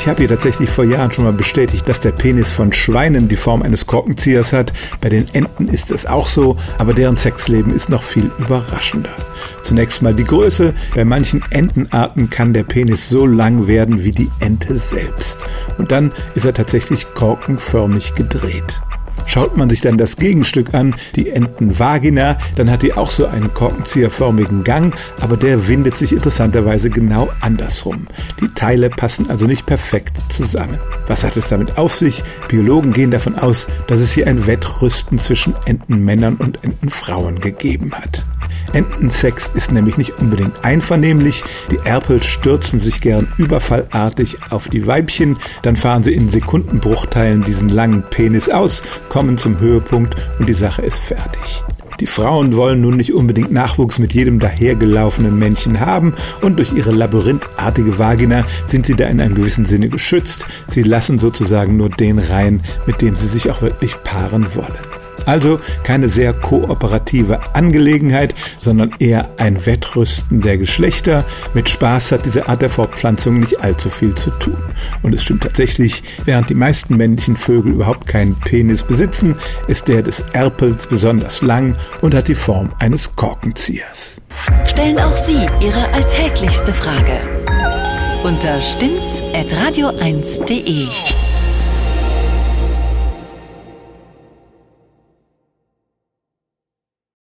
Ich habe hier tatsächlich vor Jahren schon mal bestätigt, dass der Penis von Schweinen die Form eines Korkenziehers hat. Bei den Enten ist es auch so, aber deren Sexleben ist noch viel überraschender. Zunächst mal die Größe. Bei manchen Entenarten kann der Penis so lang werden wie die Ente selbst. Und dann ist er tatsächlich korkenförmig gedreht. Schaut man sich dann das Gegenstück an, die Entenvagina, dann hat die auch so einen korkenzieherförmigen Gang, aber der windet sich interessanterweise genau andersrum. Die Teile passen also nicht perfekt zusammen. Was hat es damit auf sich? Biologen gehen davon aus, dass es hier ein Wettrüsten zwischen Entenmännern und Entenfrauen gegeben hat. Entensex ist nämlich nicht unbedingt einvernehmlich. Die Erpel stürzen sich gern überfallartig auf die Weibchen, dann fahren sie in Sekundenbruchteilen diesen langen Penis aus, kommen zum Höhepunkt und die Sache ist fertig. Die Frauen wollen nun nicht unbedingt Nachwuchs mit jedem dahergelaufenen Männchen haben und durch ihre labyrinthartige Vagina sind sie da in einem gewissen Sinne geschützt. Sie lassen sozusagen nur den rein, mit dem sie sich auch wirklich paaren wollen. Also keine sehr kooperative Angelegenheit, sondern eher ein Wettrüsten der Geschlechter. Mit Spaß hat diese Art der Fortpflanzung nicht allzu viel zu tun. Und es stimmt tatsächlich, während die meisten männlichen Vögel überhaupt keinen Penis besitzen, ist der des Erpels besonders lang und hat die Form eines Korkenziehers. Stellen auch Sie Ihre alltäglichste Frage unter stimmt's at radio1.de.